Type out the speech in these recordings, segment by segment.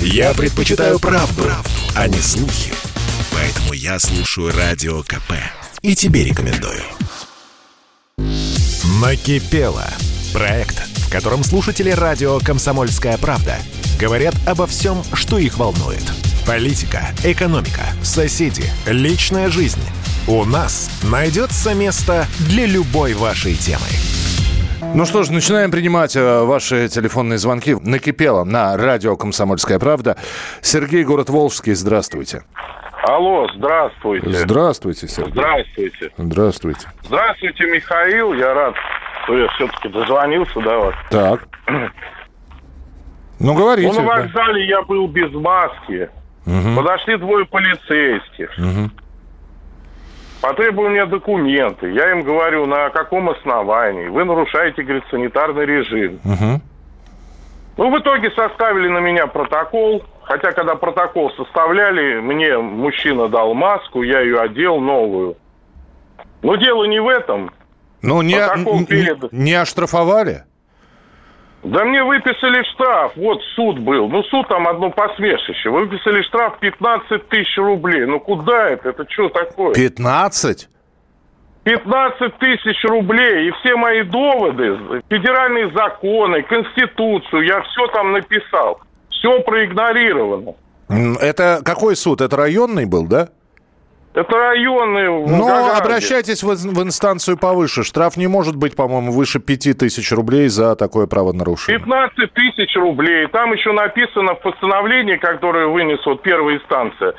Я предпочитаю правду, правду, а не слухи. Поэтому я слушаю Радио КП. И тебе рекомендую. Накипело. Проект, в котором слушатели радио «Комсомольская правда» говорят обо всем, что их волнует. Политика, экономика, соседи, личная жизнь. У нас найдется место для любой вашей темы. Ну что ж, начинаем принимать э, ваши телефонные звонки. Накипело на радио «Комсомольская правда». Сергей, город Волжский, здравствуйте. Алло, здравствуйте. Здравствуйте, Сергей. Здравствуйте. Здравствуйте. Здравствуйте, Михаил. Я рад, что я все-таки дозвонился до вас. Так. Ну, говорите. Ну, на да. вокзале я был без маски. Подошли двое полицейских. Потребовали мне документы. Я им говорю, на каком основании. Вы нарушаете, говорит, санитарный режим. Мгм. Ну, в итоге составили на меня протокол. Хотя, когда протокол составляли, мне мужчина дал маску, я ее одел новую. Но дело не в этом. Ну, не, Протокол н- перед. не оштрафовали? Да мне выписали штраф. Вот суд был. Ну, суд там одно посмешище. Выписали штраф 15 тысяч рублей. Ну, куда это? Это что такое? 15? 15 тысяч рублей. И все мои доводы, федеральные законы, конституцию, я все там написал. Все проигнорировано. Это какой суд? Это районный был, да? Это районные... в Но Волгограде. обращайтесь в, в инстанцию повыше. Штраф не может быть, по-моему, выше 5 тысяч рублей за такое правонарушение. 15 тысяч рублей. Там еще написано в постановлении, которое вынес вот первая инстанция.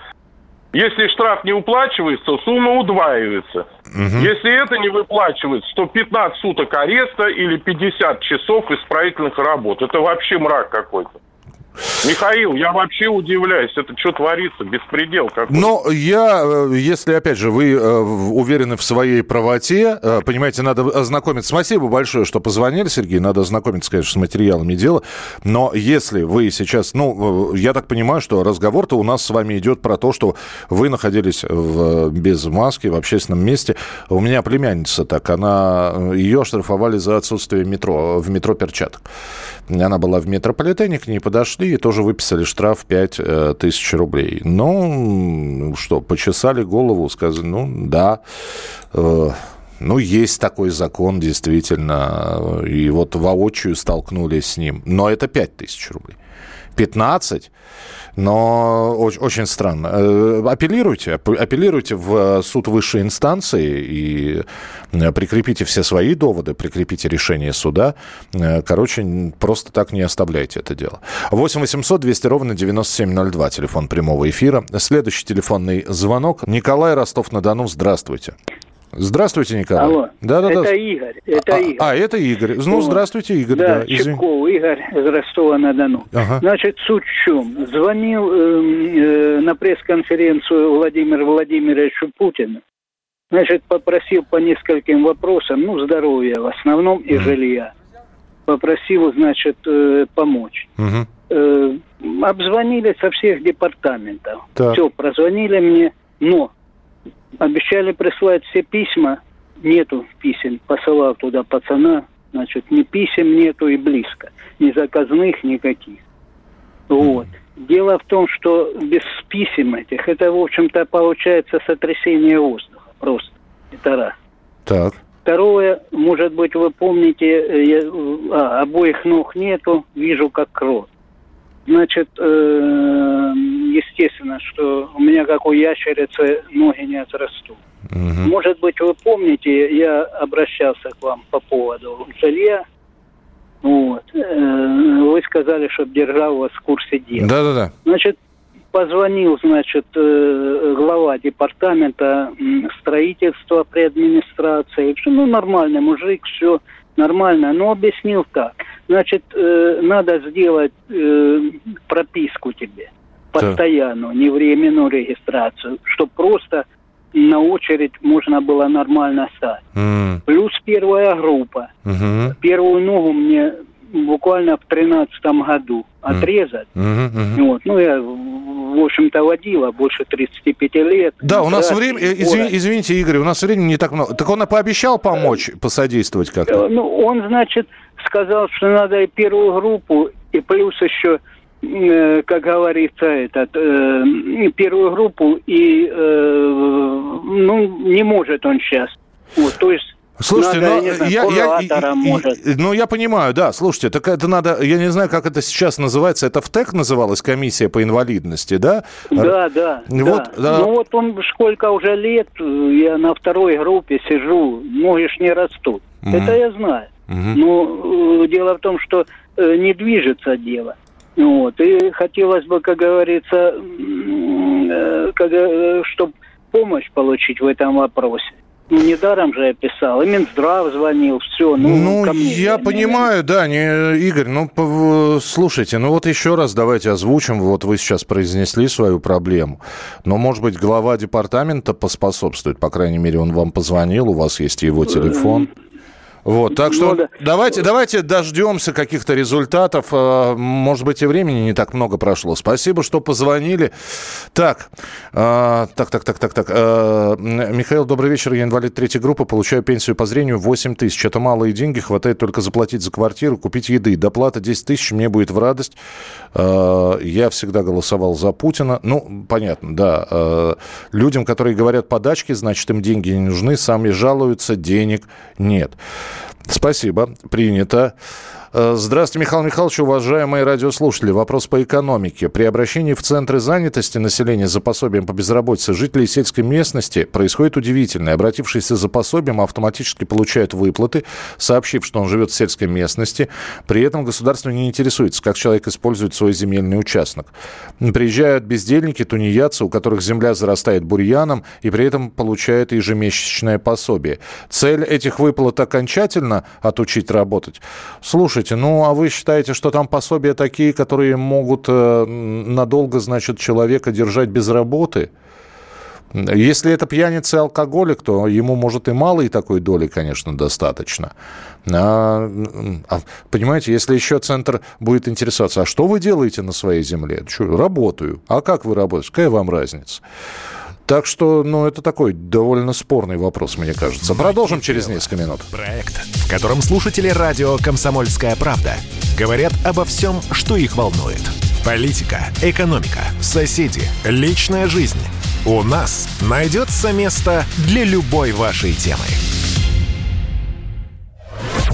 Если штраф не уплачивается, сумма удваивается. Если это не выплачивается, то 15 суток ареста или 50 часов исправительных работ. Это вообще мрак какой-то. Михаил, я вообще удивляюсь. Это что творится? Беспредел какой-то. Но я, э, если, опять же, вы э, уверены в своей правоте, э, понимаете, надо ознакомиться. Спасибо большое, что позвонили, Сергей. Надо ознакомиться, конечно, с материалами дела. Но если вы сейчас... Ну, я так понимаю, что разговор-то у нас с вами идет про то, что вы находились в, без маски в общественном месте. У меня племянница так, она... Ее оштрафовали за отсутствие метро, в метро перчаток. Она была в метрополитене, к ней подошли и тоже выписали штраф 5 тысяч рублей. Ну, что, почесали голову, сказали, ну, да, э, ну, есть такой закон, действительно, и вот воочию столкнулись с ним. Но это 5 тысяч рублей. 15, но очень, странно. Э, Апеллируйте, ап- апеллируйте в суд высшей инстанции и э, прикрепите все свои доводы, прикрепите решение суда. Э, Короче, просто так не оставляйте это дело. 8 800 200 ровно 9702, телефон прямого эфира. Следующий телефонный звонок. Николай Ростов-на-Дону. Здравствуйте, Николай. Алло, Да-да-да. это Игорь, это а, Игорь. а, это Игорь. Ну, здравствуйте, Игорь. Да, Да. Чепков Игорь из Ростова-на-Дону. Ага. Значит, суть в чем? Звонил эм, э, на пресс-конференцию Владимир Владимировичу Путину. Значит, попросил по нескольким вопросам, ну, здоровья в основном и жилья. Попросил, значит, э, помочь. Мгм. Э, обзвонили со всех департаментов. Так. Все, прозвонили мне, но обещали прислать все письма, нету писем. Посылал туда пацана, значит, ни писем нету и близко. Ни заказных, никаких. Вот. Дело в том, что без писем этих, это, в общем-то, получается сотрясение воздуха просто. Это раз. Так. Второе, может быть, вы помните, э, я, а, обоих ног нету, вижу как кровь. Значит, э, естественно, что у меня, как у ящерицы, ноги не отрастут. Мгм. Может быть, вы помните, я обращался к вам по поводу жилья. Вот. Э, Вы сказали, что держал вас в курсе дела. Да-да-да. Значит, позвонил, значит, э, глава департамента строительства при администрации. Ну, нормальный мужик, все нормально. Но объяснил так. Значит, э, надо сделать прописку тебе. Постоянную, не временную регистрацию. Чтобы просто на очередь можно было нормально стать. М, Плюс первая группа. мгм, Первую ногу мне буквально в тринадцатом году отрезать. мгм, мгм. Вот. Ну, я, в общем-то, водила больше 35 лет. Да, у нас время... э, изви- город. Извините, Игорь, у нас времени не так много. Так он и пообещал помочь, посодействовать как-то? Э, Ну, он, значит, сказал, что надо и первую группу, и плюс еще э, как говорится, этот, э, первую группу, и э, ну, не может он сейчас. Вот, то есть Слушайте, надо, ну, знаю, я, я, может. ну, я понимаю, да, слушайте, так это надо, я не знаю, как это сейчас называется, это в ТЭК называлась комиссия по инвалидности, да? Да, да, вот, да. да. Ну, вот он сколько уже лет, я на второй группе сижу, ноги ж не растут. Угу. Это я знаю. Угу. Но э, дело в том, что э, не движется дело. Вот. И хотелось бы, как говорится, э, как, э, чтобы помощь получить в этом вопросе. Ну, недаром же я писал. И Минздрав звонил, все. Ну, ну мне, я понимаю, да, не, Игорь, ну, слушайте, ну вот еще раз давайте озвучим. Вот вы сейчас произнесли свою проблему. Но, может быть, глава департамента поспособствует. По крайней мере, он вам позвонил, у вас есть его телефон. Вот, так что ну, да. давайте, давайте дождемся каких-то результатов. А, может быть, и времени не так много прошло. Спасибо, что позвонили. Так, так, так, так, так, так. Михаил, добрый вечер. Я инвалид третьей группы, получаю пенсию по зрению 8 тысяч. Это малые деньги, хватает только заплатить за квартиру, купить еды. Доплата 10 тысяч мне будет в радость. Я всегда голосовал за Путина. Ну, понятно, да. Людям, которые говорят подачки, значит, им деньги не нужны, сами жалуются, денег нет. Спасибо, принято. Э, здравствуйте, Михаил Михайлович, уважаемые радиослушатели. Вопрос по экономике. При обращении в центры занятости населения за пособием по безработице жителей сельской местности происходит удивительное. Обратившиеся за пособием автоматически получают выплаты, сообщив, что он живет в сельской местности. При этом государство не интересуется, как человек использует свой земельный участок. Приезжают бездельники, тунеядцы, у которых земля зарастает бурьяном, и при этом получают ежемесячное пособие. Цель этих выплат окончательно отучить работать. Слушай, Слушайте, ну а вы считаете, что там пособия такие, которые могут э, надолго, значит, человека держать без работы? Если это пьяница и алкоголик, то ему, может, и малой такой доли, конечно, достаточно. А, а, понимаете, если еще центр будет интересоваться, а что вы делаете на своей земле? Что, работаю. А как вы работаете? Какая вам разница? Так что, ну, это такой довольно спорный вопрос, мне кажется. Продолжим через несколько минут. Проект, в котором слушатели радио «Комсомольская правда» говорят обо всем, что их волнует. Политика, экономика, соседи, личная жизнь. У нас найдется место для любой вашей темы.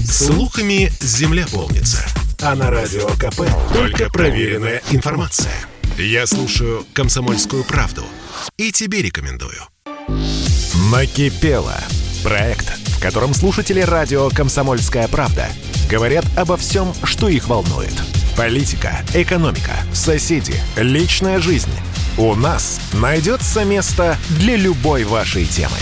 Слухами земля полнится. А на радио КП только проверенная информация. Я слушаю «Комсомольскую правду» и тебе рекомендую. Накипело. Проект, в котором слушатели радио «Комсомольская правда» говорят обо всем, что их волнует. Политика, экономика, соседи, личная жизнь. У нас найдется место для любой вашей темы.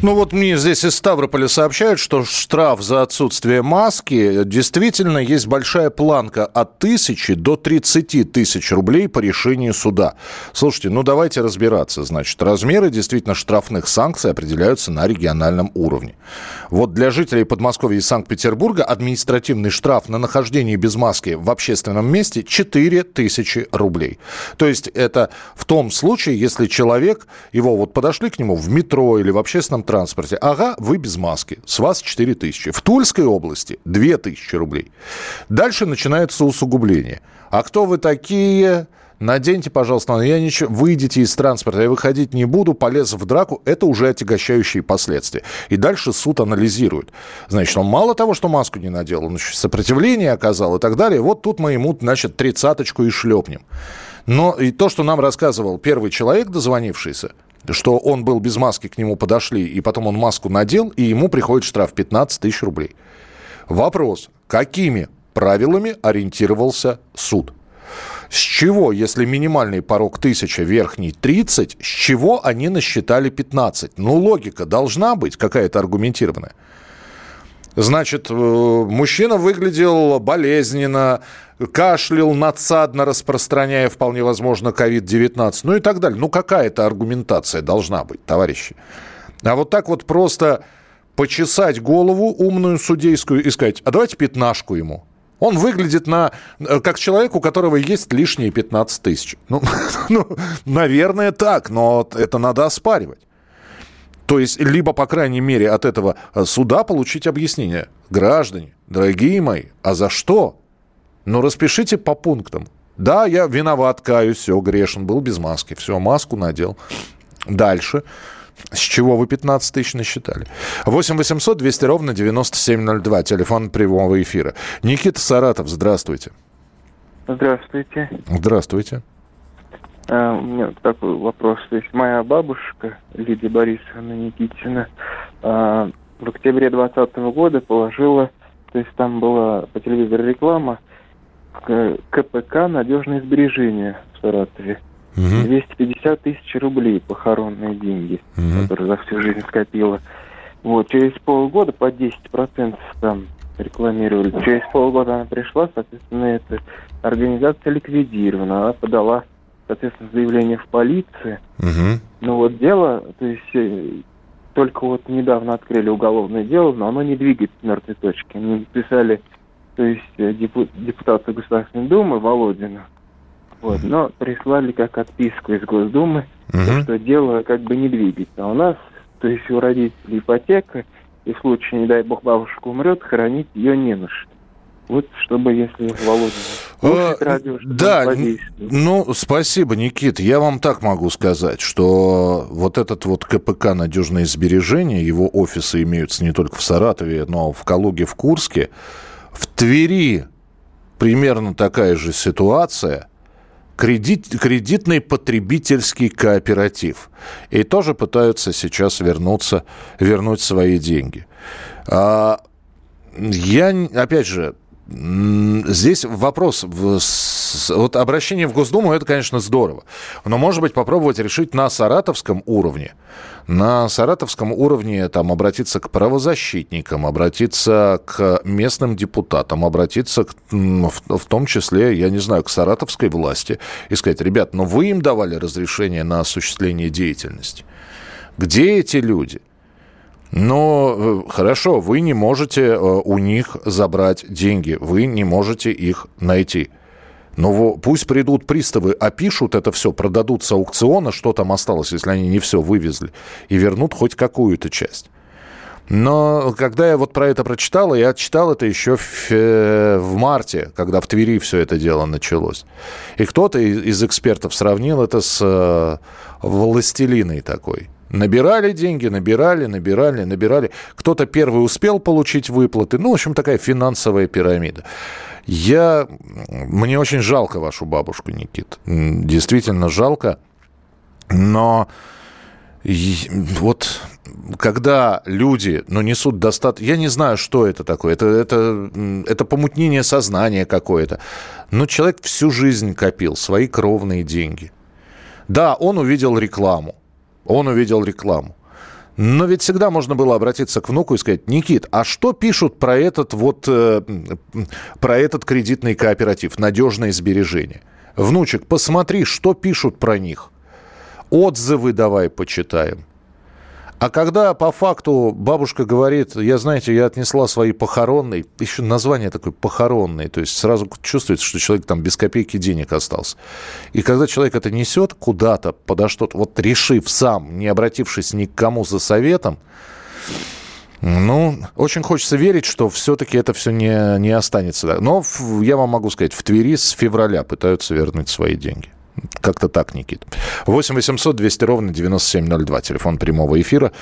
Ну вот мне здесь из Ставрополя сообщают, что штраф за отсутствие маски действительно есть большая планка от тысячи до 30 тысяч рублей по решению суда. Слушайте, ну давайте разбираться. Значит, размеры действительно штрафных санкций определяются на региональном уровне. Вот для жителей Подмосковья и Санкт-Петербурга административный штраф на нахождение без маски в общественном месте 4 тысячи рублей. То есть это в том случае, если человек, его вот подошли к нему в метро или в общественном транспорте. Ага, вы без маски. С вас 4 тысячи. В Тульской области 2 тысячи рублей. Дальше начинается усугубление. А кто вы такие? Наденьте, пожалуйста, я ничего, выйдите из транспорта, я выходить не буду, полез в драку, это уже отягощающие последствия. И дальше суд анализирует. Значит, он мало того, что маску не надел, он еще сопротивление оказал и так далее. Вот тут мы ему, значит, тридцаточку и шлепнем. Но и то, что нам рассказывал первый человек, дозвонившийся, что он был без маски, к нему подошли, и потом он маску надел, и ему приходит штраф 15 тысяч рублей. Вопрос, какими правилами ориентировался суд? С чего, если минимальный порог 1000, верхний 30, с чего они насчитали 15? Ну, логика должна быть какая-то аргументированная. Значит, э, мужчина выглядел болезненно, кашлял надсадно, распространяя, вполне возможно, COVID-19, ну и так далее. Ну, какая-то аргументация должна быть, товарищи. А вот так вот просто почесать голову умную судейскую и сказать, а давайте пятнашку ему. Он выглядит на, э, как человек, у которого есть лишние 15 тысяч. Ну, ну, наверное, так, но это надо оспаривать. То есть, либо, по крайней мере, от этого э, суда получить объяснение. Граждане, дорогие мои, а за что? Ну, распишите по пунктам. Да, я виноват, каюсь, все, грешен, был без маски. Все, маску надел. Дальше. С чего вы 15 тысяч насчитали? 8 800 200 ровно 9702. Телефон прямого эфира. Никита Саратов, здравствуйте. Здравствуйте. Здравствуйте. А, у меня такой вопрос. То есть моя бабушка, Лидия Борисовна Никитина, а, в октябре 2020 года положила, то есть там была по телевизору реклама, КПК «Надежные сбережения» в Саратове. Угу. 250 тысяч рублей похоронные деньги, угу. которые за всю жизнь скопила. Вот, через полгода по 10% там рекламировали. Через полгода она пришла, соответственно, эта организация ликвидирована. Она подала, соответственно, заявление в полицию. Угу. Но вот дело, то есть э, только вот недавно открыли уголовное дело, но оно не двигается с мертвой точки. Они написали, то есть э, депутата Государственной Думы Володина, вот, но прислали как отписку из Госдумы, угу. что дело как бы не двигается. А у нас, то есть у родителей ипотека, и в случае, не дай бог, бабушка умрет, хранить ее не на что. Вот, чтобы, если Володя слушает радио, Да, ну, спасибо, Никит. Я вам так могу сказать, что вот этот вот КПК «Надежные сбережения», его офисы имеются не только в Саратове, но в Калуге, в Курске. В Твери примерно такая же ситуация – кредит, кредитный потребительский кооператив. И тоже пытаются сейчас вернуться, вернуть свои деньги. А, я, опять же, Здесь вопрос, вот обращение в Госдуму, это, конечно, здорово. Но, может быть, попробовать решить на саратовском уровне. На саратовском уровне там обратиться к правозащитникам, обратиться к местным депутатам, обратиться к, в, в том числе, я не знаю, к саратовской власти и сказать, ребят, но вы им давали разрешение на осуществление деятельности. Где эти люди? Но э, хорошо, вы не можете э, у них забрать деньги, вы не можете их найти. Но пусть придут приставы, опишут это все, продадут с аукциона, что там осталось, если они не все вывезли, и вернут хоть какую-то часть. Но когда я вот про это прочитал, я читал это еще в, э, в марте, когда в Твери все это дело началось. И кто-то из, экспертов сравнил это с э, властелиной такой. Набирали деньги, набирали, набирали, набирали. Кто-то первый успел получить выплаты. Ну, в общем, такая финансовая пирамида. Я... Мне очень жалко вашу бабушку, Никит. Действительно жалко. Но вот когда люди ну, несут достаточно... Я не знаю, что это такое. Это, это, это помутнение сознания какое-то. Но человек всю жизнь копил свои кровные деньги. Да, он увидел рекламу. Он увидел рекламу. Но ведь всегда можно было обратиться к внуку и сказать, Никит, а что пишут про этот вот, э, про этот кредитный кооператив, надежное сбережение? Внучек, посмотри, что пишут про них. Отзывы давай почитаем. А когда по факту бабушка говорит, я, знаете, я отнесла свои похоронные, еще название такое похоронные, то есть сразу чувствуется, что человек там без копейки денег остался. И когда человек это несет куда-то, подо что-то, вот решив сам, не обратившись ни к кому за советом, ну, очень хочется верить, что все-таки это все не, не останется. Но я вам могу сказать, в Твери с февраля пытаются вернуть свои деньги. Как-то так, Никит. 8 800 200 ровно 9702. Телефон прямого эфира.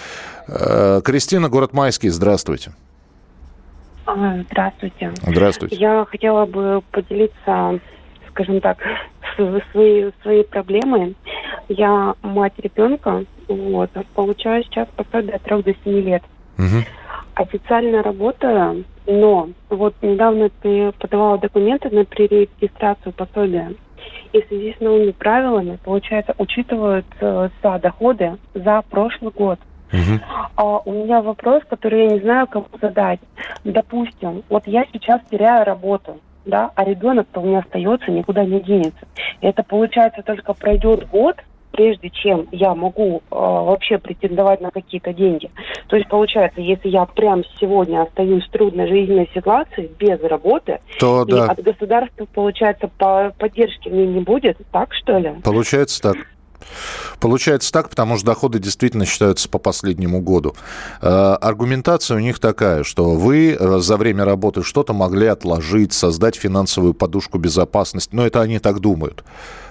Э, Кристина, город Майский, здравствуйте. А, здравствуйте. Здравствуйте. Я хотела бы поделиться, скажем так, своей, своей проблемой. Я мать ребенка, вот, получаю сейчас пособие от 3 до 7 лет. Угу. Официально работаю, но вот недавно ты подавала документы на перерегистрацию пособия и в связи с новыми правилами, получается, учитываются э, доходы за прошлый год. Угу. А у меня вопрос, который я не знаю, кому задать. Допустим, вот я сейчас теряю работу, да, а ребенок-то у меня остается, никуда не денется. И это получается только пройдет год, прежде чем я могу э, вообще претендовать на какие-то деньги. То есть получается, если я прямо сегодня остаюсь в трудной жизненной ситуации без работы, то и да. от государства получается по поддержки мне не будет, так что ли? Получается так. Получается так, потому что доходы действительно считаются по последнему году. Э, аргументация у них такая, что вы э, за время работы что-то могли отложить, создать финансовую подушку безопасности. Но это они так думают.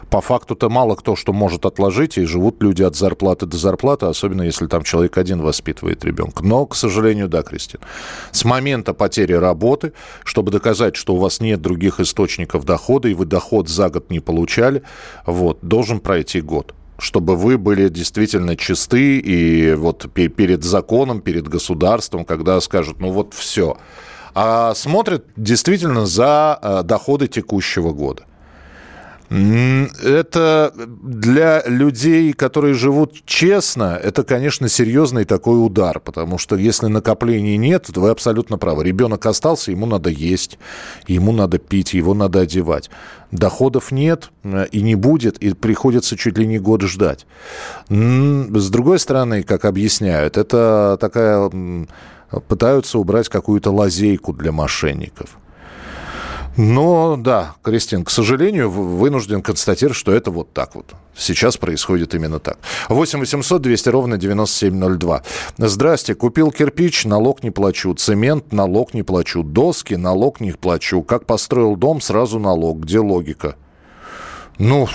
По факту-то мало кто что может отложить, и живут люди от зарплаты до зарплаты, особенно если там человек один воспитывает ребенка. Но, к сожалению, да, Кристина. С момента потери работы, чтобы доказать, что у вас нет других источников дохода, и вы доход за год не получали, вот, должен пройти год чтобы вы были действительно чисты и вот перед законом, перед государством, когда скажут, ну вот все. А смотрят действительно за э, доходы текущего года. Это для людей, которые живут честно, это, конечно, серьезный такой удар, потому что если накоплений нет, вы абсолютно правы. Ребенок остался, ему надо есть, ему надо пить, его надо одевать. Доходов нет э, и не будет, и приходится чуть ли не год ждать. С другой стороны, как объясняют, это такая... Пытаются убрать какую-то лазейку для мошенников – но да, Кристин, к сожалению, вынужден констатировать, что это вот так вот. Сейчас происходит именно так. 8 800 200 ровно 9702. Здрасте, купил кирпич, налог не плачу. Цемент, налог не плачу. Доски, налог не плачу. Как построил дом, сразу налог. Где логика? Ну,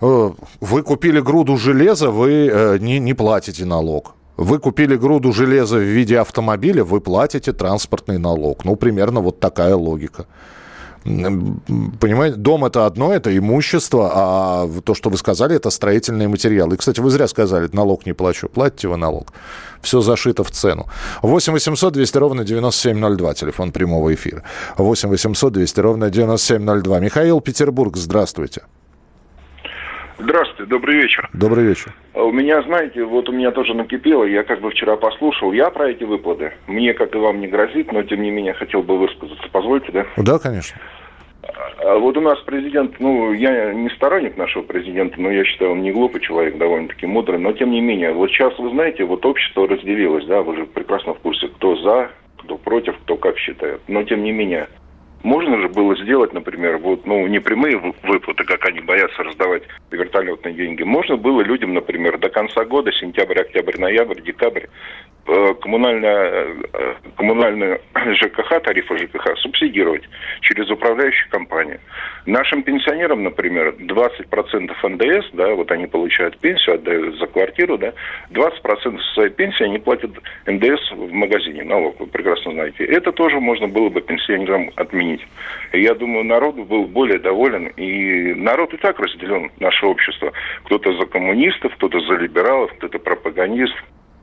э, вы купили груду железа, вы э, не, не платите налог. Вы купили груду железа в виде автомобиля, вы платите транспортный налог. Ну, примерно вот такая логика. Понимаете, дом это одно, это имущество, а то, что вы сказали, это строительные материалы. И, кстати, вы зря сказали, налог не плачу. Платите вы налог. Все зашито в цену. 8 800 200 ровно 9702, телефон прямого эфира. 8 800 200 ровно 9702. Михаил Петербург, здравствуйте. Здравствуйте, добрый вечер. Добрый вечер. А у меня, знаете, вот у меня тоже накипело, я как бы вчера послушал, я про эти выплаты. Мне, как и вам, не грозит, но тем не менее хотел бы высказаться. Позвольте, да? Да, конечно. А вот у нас президент, ну, я не сторонник нашего президента, но я считаю, он не глупый человек, довольно-таки мудрый, но тем не менее, вот сейчас, вы знаете, вот общество разделилось, да, вы же прекрасно в курсе, кто за, кто против, кто как считает, но тем не менее, можно же было сделать, например, вот, ну, не прямые выплаты, как они боятся раздавать вертолетные деньги. Можно было людям, например, до конца года, сентябрь, октябрь, ноябрь, декабрь, э, коммунальная, э, ЖКХ, тарифы ЖКХ субсидировать через управляющую компанию. Нашим пенсионерам, например, 20% НДС, да, вот они получают пенсию, отдают за квартиру, да, 20% своей пенсии они платят НДС в магазине, налог, вы прекрасно знаете. Это тоже можно было бы пенсионерам отменить. И я думаю, народ был более доволен, и народ и так разделен, наше общество. Кто-то за коммунистов, кто-то за либералов, кто-то пропагандист,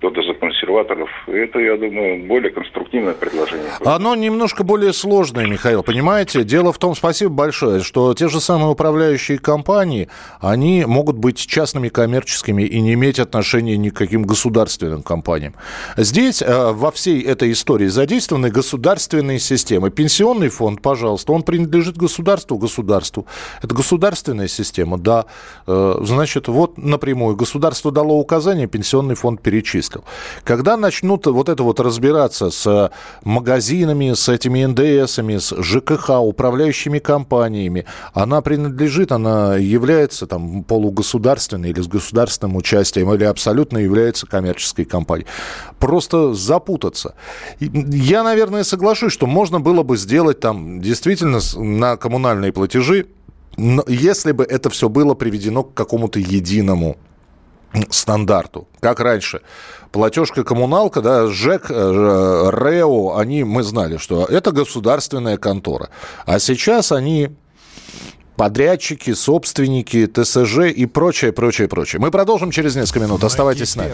кто-то за консерваторов. Это, я думаю, более конструктивное предложение. Оно немножко более сложное, Михаил, понимаете? Дело в том, спасибо большое, что те же самые управляющие компании, они могут быть частными коммерческими и не иметь отношения ни к каким государственным компаниям. Здесь э, во всей этой истории задействованы государственные системы. Пенсионный фонд, пожалуйста, он принадлежит государству, государству. Это государственная система, да. Э, значит, вот напрямую государство дало указание, пенсионный фонд перечислил перечислил. Когда начнут вот это вот разбираться с магазинами, с этими НДСами, с ЖКХ, управляющими компаниями, она принадлежит, она является там полугосударственной или с государственным участием, или абсолютно является коммерческой компанией. Просто запутаться. Я, наверное, соглашусь, что можно было бы сделать там действительно на коммунальные платежи, если бы это все было приведено к какому-то единому стандарту, как раньше. Платежка коммуналка, да, ЖЭК, э, РЭО, они, мы знали, что это государственная контора. А сейчас они подрядчики, собственники, ТСЖ и прочее, прочее, прочее. Мы продолжим через несколько минут. Оставайтесь с нами.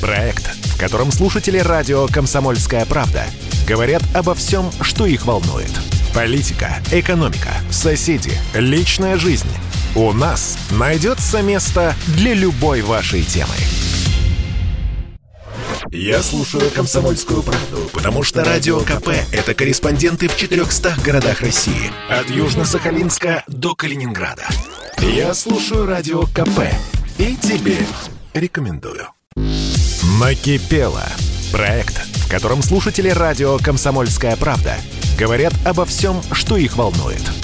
Проект, в котором слушатели радио «Комсомольская правда» говорят обо всем, что их волнует. Политика, экономика, соседи, личная жизнь – у нас найдется место для любой вашей темы. Я слушаю «Комсомольскую правду», потому что «Радио КП» — это корреспонденты в 400 городах России. От Южно-Сахалинска до Калининграда. Я слушаю «Радио КП» и тебе рекомендую. «Накипело» — проект, в котором слушатели радио «Комсомольская правда» говорят обо всем, что их волнует –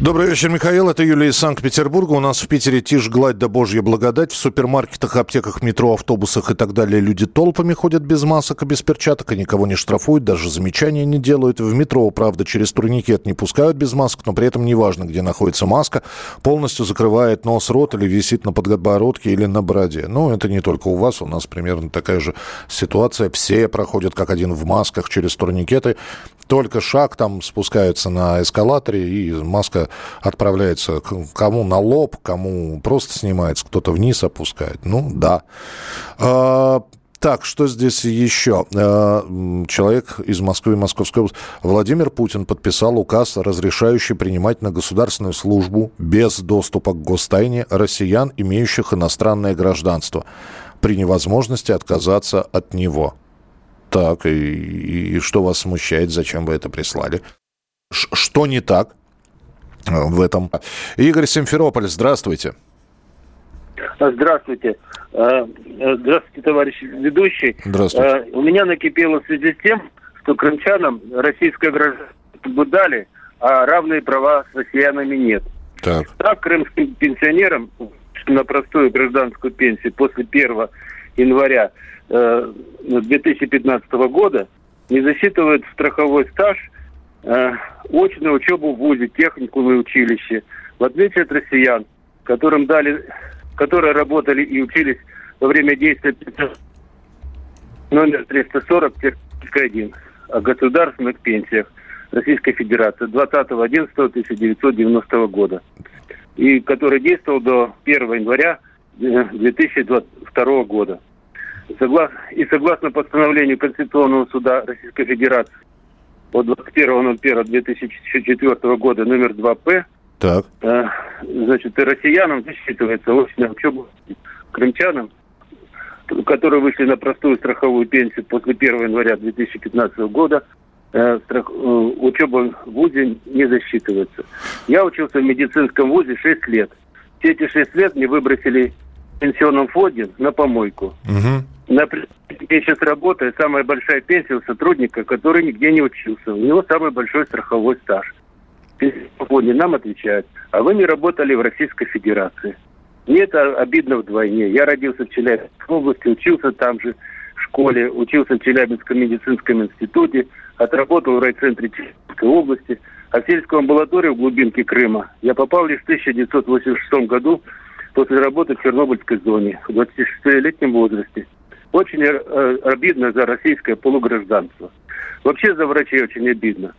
Добрый вечер, Михаил. Это Юлия из Санкт-Петербурга. У нас в Питере тишь, гладь да божья благодать. В супермаркетах, аптеках, метро, автобусах и так далее люди толпами ходят без масок и без перчаток, и никого не штрафуют, даже замечания не делают. В метро, правда, через турникет не пускают без масок, но при этом неважно, где находится маска, полностью закрывает нос, рот или висит на подбородке или на бороде. Ну, это не только у вас, у нас примерно такая же ситуация. Все проходят как один в масках через турникеты. Только шаг там спускаются на эскалаторе, и маска отправляется кому на лоб, кому просто снимается, кто-то вниз опускает. Ну, да. А, так, что здесь еще? А, человек из Москвы, Московской области. Владимир Путин подписал указ, разрешающий принимать на государственную службу без доступа к гостайне россиян, имеющих иностранное гражданство, при невозможности отказаться от него. Так, и, и что вас смущает? Зачем вы это прислали? Ш что не так в этом? Игорь Симферополь, здравствуйте. Здравствуйте. Э, э, здравствуйте, товарищ ведущий. Здравствуйте. У меня накипело в связи с тем, что крымчанам российское гражданство бы дали, а равные права с россиянами нет. Так. Так, крымским пенсионерам на простую гражданскую пенсию после 1 января 2015 э, года не засчитывают страховой стаж э, очную учебу в ВУЗе, техникум и училище. В отличие от россиян, которым дали, которые работали и учились во время действия номер 340 1 о государственных пенсиях Российской Федерации 20.11.1990 года и который действовал до 1 января 2022 э, года. Соглас... И согласно постановлению Конституционного суда Российской Федерации от 21.01.2004 года номер 2П, так. Э, значит, и россиянам засчитывается очная учеба крымчанам, которые вышли на простую страховую пенсию после 1 января 2015 года, э, страх... э, учеба в ВУЗе не засчитывается. Я учился в медицинском ВУЗе 6 лет. Все эти 6 лет мне выбросили пенсионном фонде на помойку. Угу. Например, я сейчас работаю, самая большая пенсия у сотрудника, который нигде не учился. У него самый большой страховой стаж. Пенсионный нам отвечают, а вы не работали в Российской Федерации. Мне это обидно вдвойне. Я родился в Челябинской области, учился там же в школе, учился в Челябинском медицинском институте, отработал в райцентре Челябинской области, а в сельскую амбулаторию в глубинке Крыма я попал лишь в 1986 году после работы в Чернобыльской зоне в 26-летнем возрасте. Очень э, обидно за российское полугражданство. Вообще за врачей очень обидно.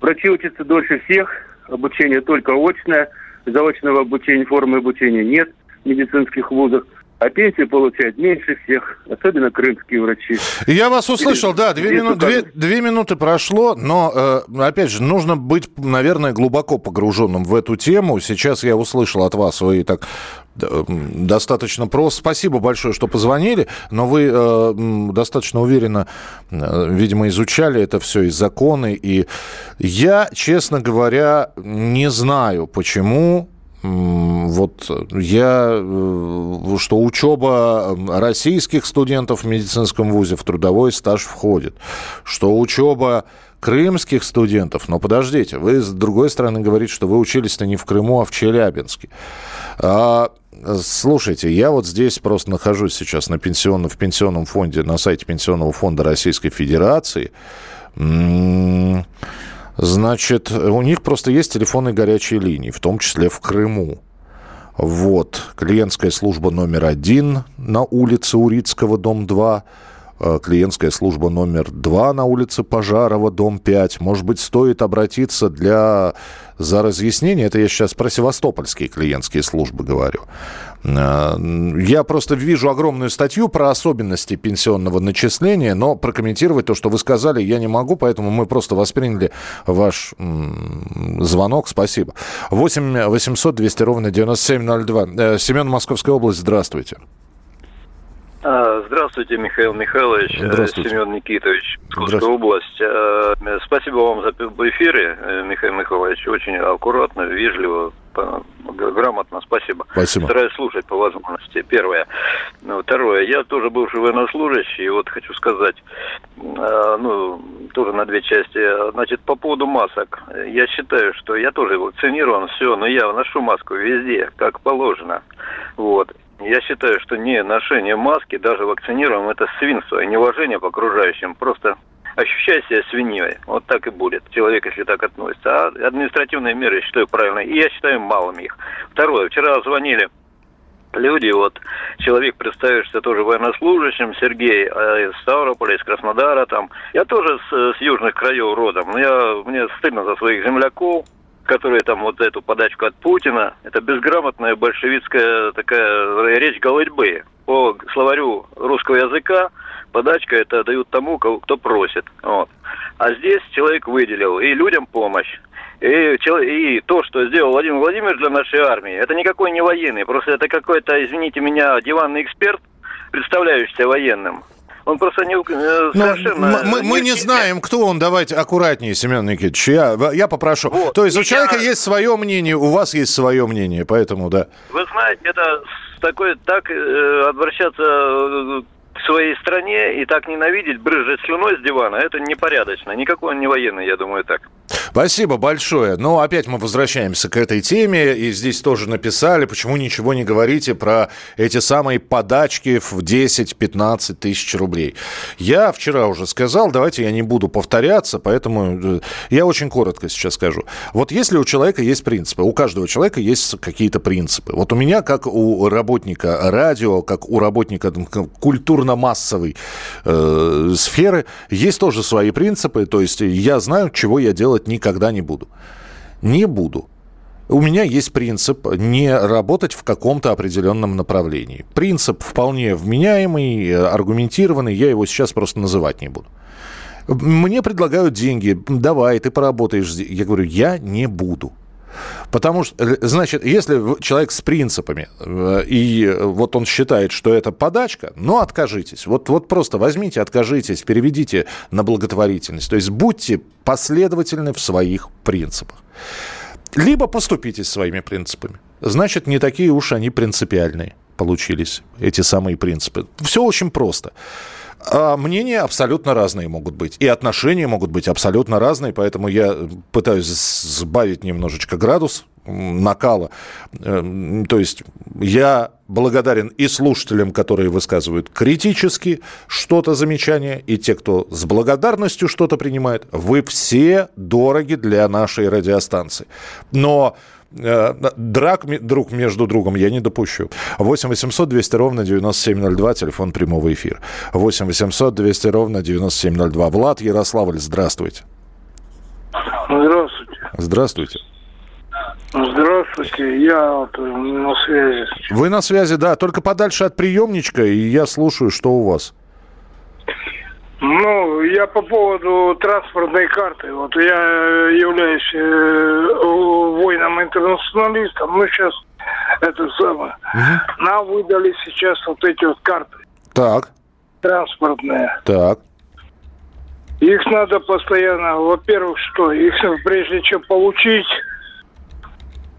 Врачи учатся дольше всех, обучение только очное, заочного обучения, формы обучения нет в медицинских вузах а пенсии получают меньше всех, особенно крымские врачи. Я вас услышал, да, две, мину, две, две минуты прошло, но, э, опять же, нужно быть, наверное, глубоко погруженным в эту тему. Сейчас я услышал от вас, вы так достаточно просто. Спасибо большое, что позвонили, но вы э, достаточно уверенно, э, видимо, изучали это все и законы. И я, честно говоря, не знаю, почему вот я, э, что учеба российских студентов в медицинском вузе в трудовой стаж входит, что учеба крымских студентов, но подождите, вы с другой стороны говорите, что вы учились-то не в Крыму, а в Челябинске. А, слушайте, я вот здесь просто нахожусь сейчас на пенсионном, в пенсионном фонде, на сайте Пенсионного фонда Российской Федерации. М-м- Значит, у них просто есть телефонные горячие линии, в том числе в Крыму. Вот, клиентская служба номер один на улице Урицкого, дом 2, э, клиентская служба номер два на улице Пожарова, дом 5. Может быть, стоит обратиться для, за разъяснение, это я сейчас про севастопольские клиентские службы говорю. Э, я просто вижу огромную статью про особенности пенсионного начисления, но прокомментировать то, что вы сказали, я не могу, поэтому мы просто восприняли ваш звонок. Спасибо. 8 800 200 ровно 9702. Э, Семен, Московская область, здравствуйте. А, здравствуйте, Михаил Михайлович, э, Здравствуйте. Семен Никитович, Московская область. Спасибо вам за эфире, Михаил Михайлович. Очень аккуратно, вежливо, грамотно, спасибо. Спасибо. Стараюсь слушать по возможности. Первое. Ну, второе. Я тоже бывший военнослужащий, и вот хочу сказать, э, ну, тоже на две части. Значит, по поводу масок. Я считаю, что я тоже вакцинирован, все, но я ношу маску везде, как положено. Вот. Я считаю, что не ношение маски, даже вакцинированным, это свинство и неуважение к окружающим. Просто ощущай себя свиньей. Вот так и будет. Человек, если так относится. А административные меры, я считаю, правильно. И я считаю, малым их. Второе. Вчера звонили люди, вот человек, представишься тоже военнослужащим, Сергей, а из Ставрополя, из Краснодара там. Я тоже с, с южных краев родом, но я, мне стыдно за своих земляков, которые там вот эту подачку от Путина, это безграмотная большевистская такая речь голытьбы. По словарю русского языка подачка это дают тому, кто просит. Вот. А здесь человек выделил и людям помощь. И, и то, что сделал Владимир Владимирович для нашей армии, это никакой не военный, просто это какой-то, извините меня, диванный эксперт, представляющийся военным. Он просто не, э, совершенно... Мы, мы не, не знаем, кто он. Давайте аккуратнее, Семен Никитич. Я, я попрошу. Вот. То есть у человека я... есть свое мнение, у вас есть свое мнение, поэтому да. Вы знаете, это такой, так э, обращаться э, к своей стране и так ненавидеть, брызжать слюной с дивана, это непорядочно. Никакой он не военный, я думаю, так. Спасибо большое. Ну, опять мы возвращаемся к этой теме. И здесь тоже написали, почему ничего не говорите про эти самые подачки в 10-15 тысяч рублей. Я вчера уже сказал, давайте я не буду повторяться, поэтому э, я очень коротко сейчас скажу. Вот если у человека есть принципы, у каждого человека есть какие-то принципы. Вот у меня, как у работника радио, как у работника культурно-массовой э, сферы, есть тоже свои принципы. То есть я знаю, чего я делать не никогда не буду. Не буду. У меня есть принцип не работать в каком-то определенном направлении. Принцип вполне вменяемый, аргументированный, я его сейчас просто называть не буду. Мне предлагают деньги, давай, ты поработаешь. Я говорю, я не буду. Потому что, э, значит, если человек с принципами, э, и вот он считает, что это подачка, ну, откажитесь. Вот, вот просто возьмите, откажитесь, переведите на благотворительность. То есть будьте последовательны в своих принципах. Либо поступите своими принципами. Значит, не такие уж они принципиальные получились, эти самые принципы. Все очень просто. А мнения абсолютно разные могут быть. И отношения могут быть абсолютно разные. Поэтому я пытаюсь сбавить немножечко градус накала. Э, то есть я благодарен и слушателям, которые высказывают критически что-то замечание, и те, кто с благодарностью что-то принимает. Вы все дороги для нашей радиостанции. Но Э, драк друг между другом я не допущу. 8 800 200 ровно 9702, телефон прямого эфира. 8 800 200 ровно 9702. Влад Ярославль, здравствуйте. Здравствуйте. Здравствуйте. Здравствуйте, я вот э, на связи. Вы на связи, да, только подальше от приемничка, и я слушаю, что у вас. Ну, я по поводу транспортной карты. Вот я являюсь э, воином-интернационалистом. Ну, сейчас это самое. Угу. Нам выдали сейчас вот эти вот карты. Так. Транспортные. Так. Их надо постоянно, во-первых, что, их прежде чем получить,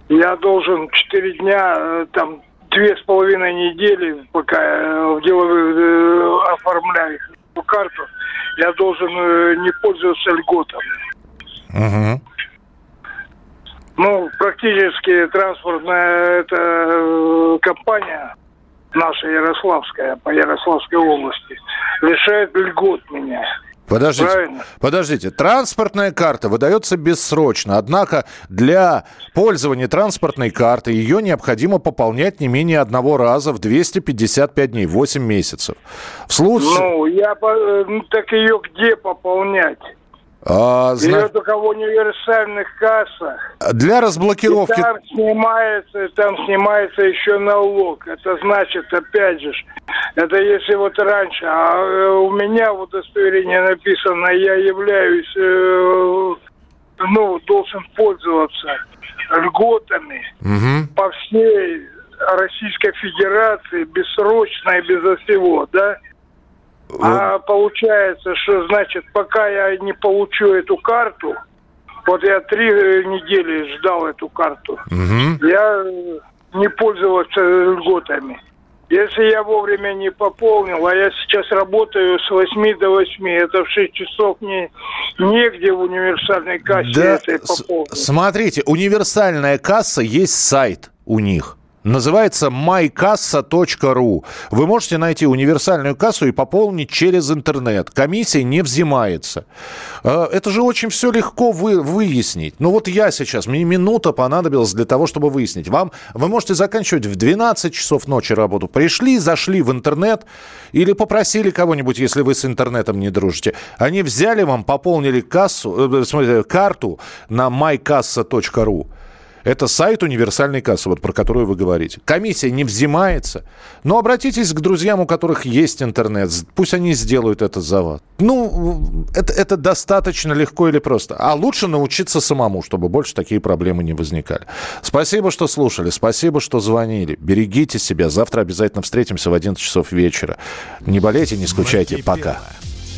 я должен 4 дня, э, там, две с половиной недели, пока э, в деловых э, оформляю их эту карту, я должен э, не пользоваться льготами. Угу. Ну, практически транспортная эта э, компания наша Ярославская, по Ярославской области, лишает льгот меня. Подождите, Правильно? подождите. Транспортная карта выдается бессрочно, однако для пользования транспортной картой ее необходимо пополнять не менее одного раза в 255 дней, 8 месяцев. В случае... Ну, я, э, ну, так ее где пополнять? А, зна... Или только в универсальных кассах. Для разблокировки... И там снимается, там снимается еще налог. Это значит, опять же, это если вот раньше, а э, у меня в удостоверении написано, я являюсь, э, ну, должен пользоваться льготами угу. по всей Российской Федерации бессрочно и безо всего, да? А получается, что значит, пока я не получу эту карту, вот я три недели ждал эту карту, угу. я не пользовался льготами. Если я вовремя не пополнил, а я сейчас работаю с 8 до 8, это в 6 часов мне негде в универсальной кассе Да, этой с- пополнить. смотрите, универсальная касса, есть сайт у них. Называется mykassa.ru. Вы можете найти универсальную кассу и пополнить через интернет. Комиссия не взимается. Э, Это же очень все легко вы, выяснить. Ну вот я сейчас, мне минута понадобилась для того, чтобы выяснить. Вам, вы можете заканчивать в 12 часов ночи работу. Пришли, зашли в интернет или попросили кого-нибудь, если вы с интернетом не дружите. Они взяли вам, пополнили кассу, э, смысле, карту на mykassa.ru. Это сайт универсальной кассы, вот про которую вы говорите. Комиссия не взимается. Но обратитесь к друзьям, у которых есть интернет. Пусть они сделают это за вас. Ну, это, это достаточно легко или просто. А лучше научиться самому, чтобы больше такие проблемы не возникали. Спасибо, что слушали. Спасибо, что звонили. Берегите себя. Завтра обязательно встретимся в 11 часов вечера. Не болейте, не скучайте. Пока.